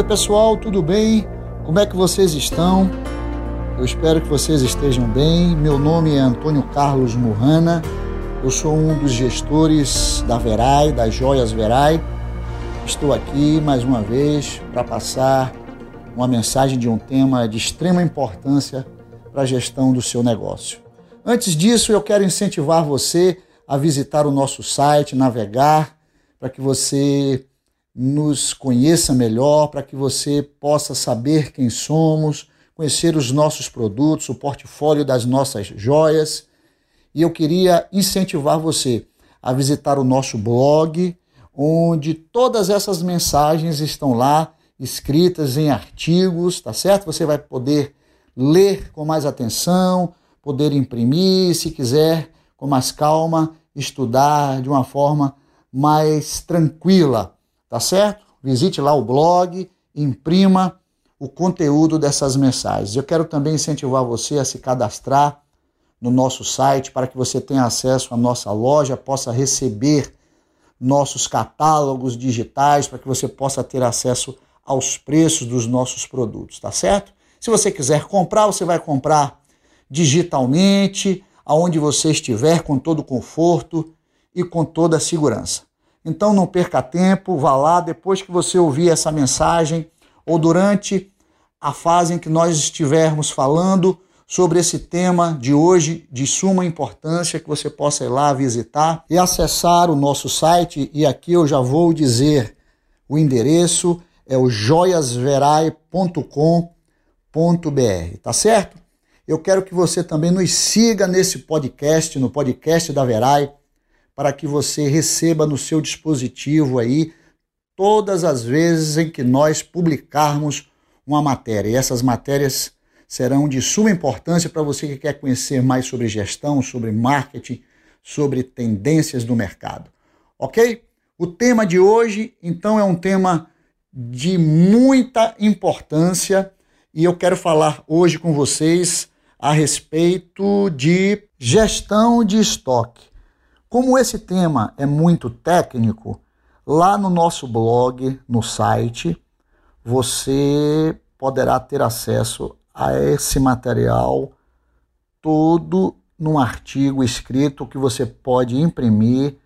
Oi, pessoal, tudo bem? Como é que vocês estão? Eu espero que vocês estejam bem. Meu nome é Antônio Carlos Murrana. Eu sou um dos gestores da Verai, das Joias Verai. Estou aqui mais uma vez para passar uma mensagem de um tema de extrema importância para a gestão do seu negócio. Antes disso, eu quero incentivar você a visitar o nosso site, navegar, para que você nos conheça melhor, para que você possa saber quem somos, conhecer os nossos produtos, o portfólio das nossas joias. E eu queria incentivar você a visitar o nosso blog, onde todas essas mensagens estão lá escritas em artigos, tá certo? Você vai poder ler com mais atenção, poder imprimir, se quiser, com mais calma, estudar de uma forma mais tranquila, tá certo? Visite lá o blog, imprima o conteúdo dessas mensagens. Eu quero também incentivar você a se cadastrar no nosso site para que você tenha acesso à nossa loja, possa receber nossos catálogos digitais, para que você possa ter acesso aos preços dos nossos produtos, tá certo? Se você quiser comprar, você vai comprar digitalmente, aonde você estiver, com todo conforto e com toda a segurança. Então não perca tempo, vá lá depois que você ouvir essa mensagem ou durante a fase em que nós estivermos falando sobre esse tema de hoje de suma importância que você possa ir lá visitar e acessar o nosso site e aqui eu já vou dizer o endereço é o joiasverai.com.br, tá certo? Eu quero que você também nos siga nesse podcast, no podcast da Verai, para que você receba no seu dispositivo aí todas as vezes em que nós publicarmos uma matéria. E essas matérias serão de suma importância para você que quer conhecer mais sobre gestão, sobre marketing, sobre tendências do mercado. Ok? O tema de hoje, então, é um tema de muita importância e eu quero falar hoje com vocês a respeito de gestão de estoque. Como esse tema é muito técnico, lá no nosso blog, no site, você poderá ter acesso a esse material todo num artigo escrito que você pode imprimir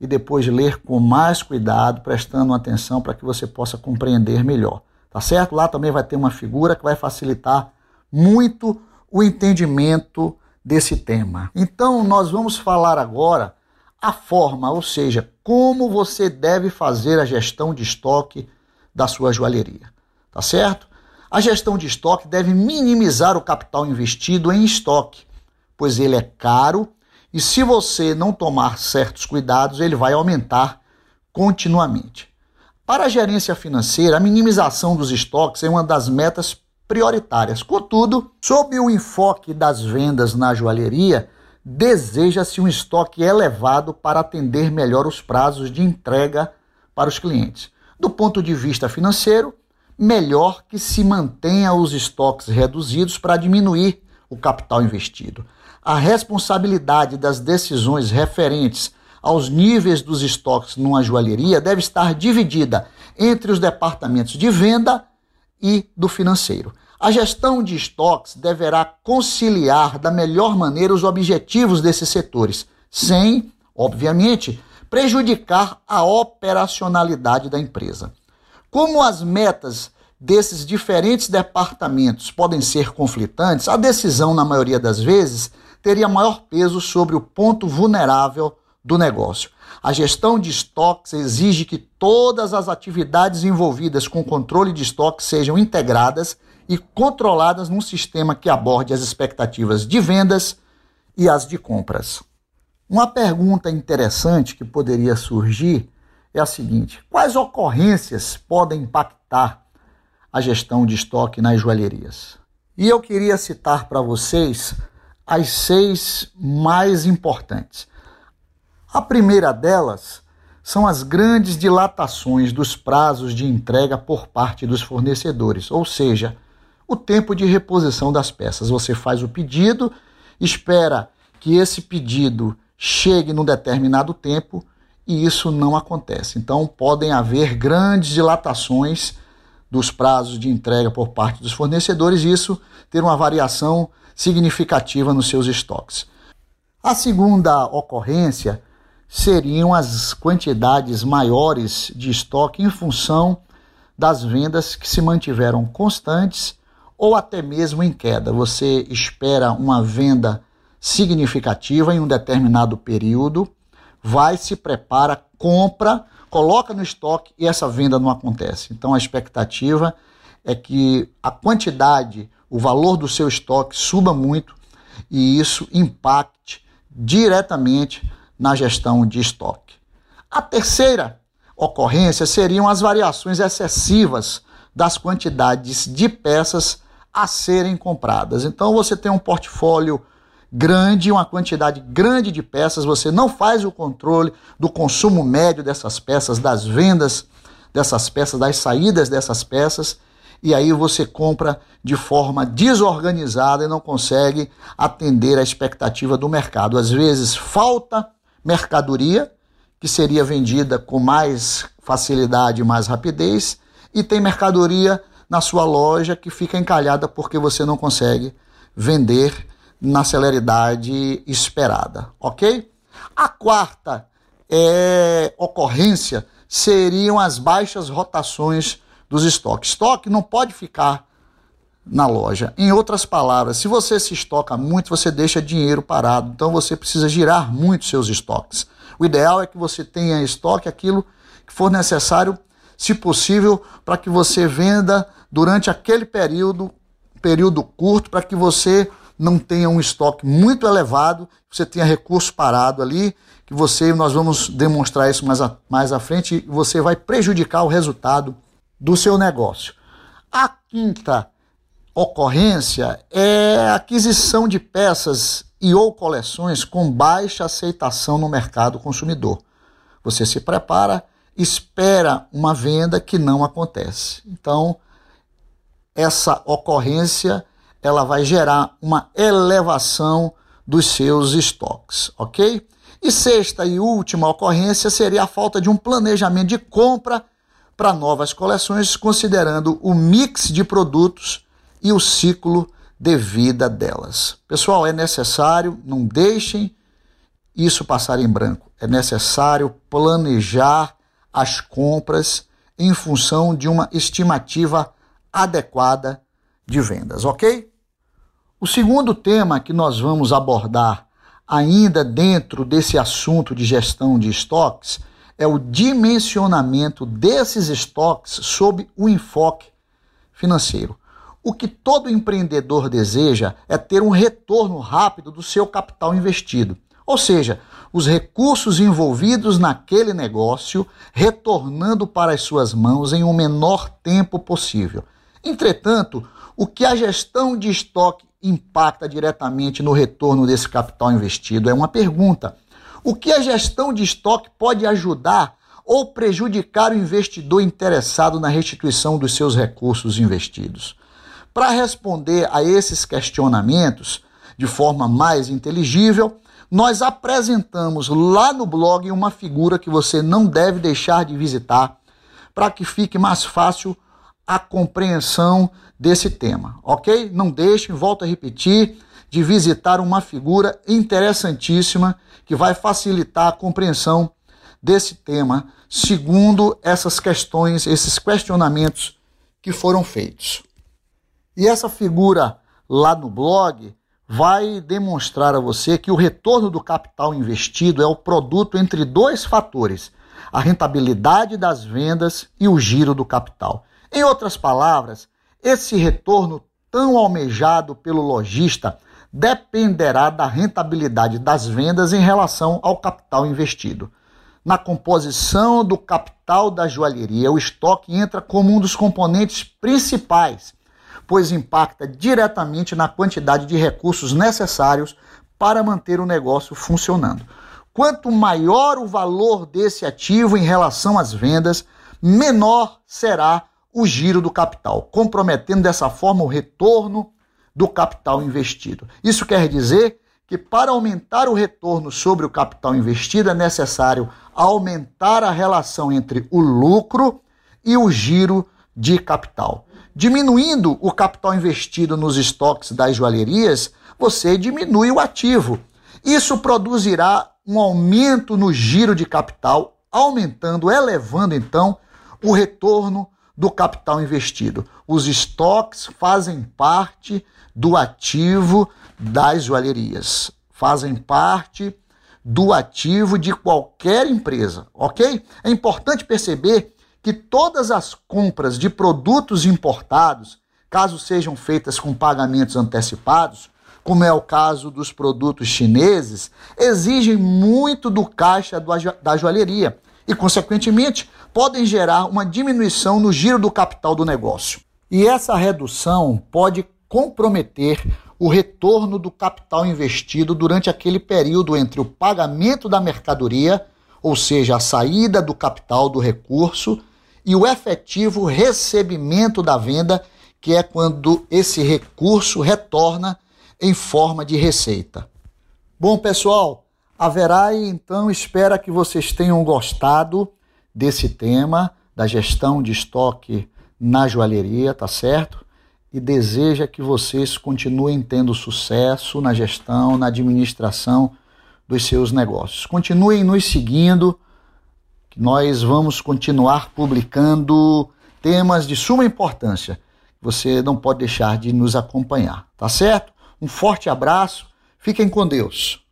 e depois ler com mais cuidado, prestando atenção para que você possa compreender melhor. Tá certo? Lá também vai ter uma figura que vai facilitar muito o entendimento desse tema. Então, nós vamos falar agora a forma, ou seja, como você deve fazer a gestão de estoque da sua joalheria. Tá certo? A gestão de estoque deve minimizar o capital investido em estoque, pois ele é caro e se você não tomar certos cuidados, ele vai aumentar continuamente. Para a gerência financeira, a minimização dos estoques é uma das metas prioritárias. Contudo, sob o enfoque das vendas na joalheria, deseja-se um estoque elevado para atender melhor os prazos de entrega para os clientes. Do ponto de vista financeiro, melhor que se mantenha os estoques reduzidos para diminuir o capital investido. A responsabilidade das decisões referentes aos níveis dos estoques numa joalheria deve estar dividida entre os departamentos de venda e do financeiro. A gestão de estoques deverá conciliar da melhor maneira os objetivos desses setores, sem, obviamente, prejudicar a operacionalidade da empresa. Como as metas desses diferentes departamentos podem ser conflitantes, a decisão, na maioria das vezes, teria maior peso sobre o ponto vulnerável do negócio. A gestão de estoques exige que todas as atividades envolvidas com controle de estoque sejam integradas e controladas num sistema que aborde as expectativas de vendas e as de compras. Uma pergunta interessante que poderia surgir é a seguinte: quais ocorrências podem impactar a gestão de estoque nas joalherias? E eu queria citar para vocês as seis mais importantes. A primeira delas são as grandes dilatações dos prazos de entrega por parte dos fornecedores, ou seja, o tempo de reposição das peças. Você faz o pedido, espera que esse pedido chegue num determinado tempo e isso não acontece. Então podem haver grandes dilatações dos prazos de entrega por parte dos fornecedores e isso ter uma variação significativa nos seus estoques. A segunda ocorrência seriam as quantidades maiores de estoque em função das vendas que se mantiveram constantes ou até mesmo em queda. Você espera uma venda significativa em um determinado período, vai, se prepara, compra, coloca no estoque e essa venda não acontece. Então a expectativa é que a quantidade, o valor do seu estoque suba muito e isso impacte diretamente na gestão de estoque. A terceira ocorrência seriam as variações excessivas das quantidades de peças a serem compradas. Então você tem um portfólio grande, uma quantidade grande de peças, você não faz o controle do consumo médio dessas peças, das vendas dessas peças, das saídas dessas peças, e aí você compra de forma desorganizada e não consegue atender a expectativa do mercado. Às vezes falta mercadoria que seria vendida com mais facilidade e mais rapidez, e tem mercadoria na sua loja que fica encalhada porque você não consegue vender na celeridade esperada, ok? A quarta é, ocorrência seriam as baixas rotações dos estoques. Estoque não pode ficar na loja. Em outras palavras, se você se estoca muito, você deixa dinheiro parado. Então você precisa girar muito seus estoques. O ideal é que você tenha estoque aquilo que for necessário, se possível, para que você venda durante aquele período, período curto, para que você não tenha um estoque muito elevado, você tenha recurso parado ali, que você, nós vamos demonstrar isso mais, a, mais à frente, você vai prejudicar o resultado do seu negócio. A quinta ocorrência é aquisição de peças e ou coleções com baixa aceitação no mercado consumidor. Você se prepara, espera uma venda que não acontece. Então, essa ocorrência ela vai gerar uma elevação dos seus estoques, ok? E sexta e última ocorrência seria a falta de um planejamento de compra para novas coleções, considerando o mix de produtos e o ciclo de vida delas. Pessoal, é necessário, não deixem isso passar em branco. É necessário planejar as compras em função de uma estimativa adequada de vendas, ok? O segundo tema que nós vamos abordar, ainda dentro desse assunto de gestão de estoques, é o dimensionamento desses estoques sob o enfoque financeiro. O que todo empreendedor deseja é ter um retorno rápido do seu capital investido, ou seja, os recursos envolvidos naquele negócio retornando para as suas mãos em o menor tempo possível. Entretanto, o que a gestão de estoque impacta diretamente no retorno desse capital investido? É uma pergunta. O que a gestão de estoque pode ajudar ou prejudicar o investidor interessado na restituição dos seus recursos investidos? Para responder a esses questionamentos de forma mais inteligível, nós apresentamos lá no blog uma figura que você não deve deixar de visitar para que fique mais fácil a compreensão desse tema, ok? Não deixem, volto a repetir, de visitar uma figura interessantíssima que vai facilitar a compreensão desse tema, segundo essas questões, esses questionamentos que foram feitos. E essa figura lá no blog vai demonstrar a você que o retorno do capital investido é o produto entre dois fatores: a rentabilidade das vendas e o giro do capital. Em outras palavras, esse retorno tão almejado pelo lojista dependerá da rentabilidade das vendas em relação ao capital investido. Na composição do capital da joalheria, o estoque entra como um dos componentes principais, pois impacta diretamente na quantidade de recursos necessários para manter o negócio funcionando. Quanto maior o valor desse ativo em relação às vendas, menor será o giro do capital, comprometendo dessa forma o retorno do capital investido. Isso quer dizer que para aumentar o retorno sobre o capital investido é necessário aumentar a relação entre o lucro e o giro de capital. Diminuindo o capital investido nos estoques das joalherias, você diminui o ativo. Isso produzirá um aumento no giro de capital, aumentando, elevando então o retorno do capital investido. Os estoques fazem parte do ativo das joalherias, fazem parte do ativo de qualquer empresa, ok? É importante perceber que todas as compras de produtos importados, caso sejam feitas com pagamentos antecipados, como é o caso dos produtos chineses, exigem muito do caixa da joalheria e, consequentemente, podem gerar uma diminuição no giro do capital do negócio. E essa redução pode comprometer o retorno do capital investido durante aquele período entre o pagamento da mercadoria, ou seja, a saída do capital do recurso, e o efetivo recebimento da venda, que é quando esse recurso retorna em forma de receita. Bom, pessoal, a Verai então espera que vocês tenham gostado desse tema da gestão de estoque na joalheria, tá certo? E deseja que vocês continuem tendo sucesso na gestão, na administração dos seus negócios. Continuem nos seguindo, que nós vamos continuar publicando temas de suma importância. Você não pode deixar de nos acompanhar, tá certo? Um forte abraço, fiquem com Deus.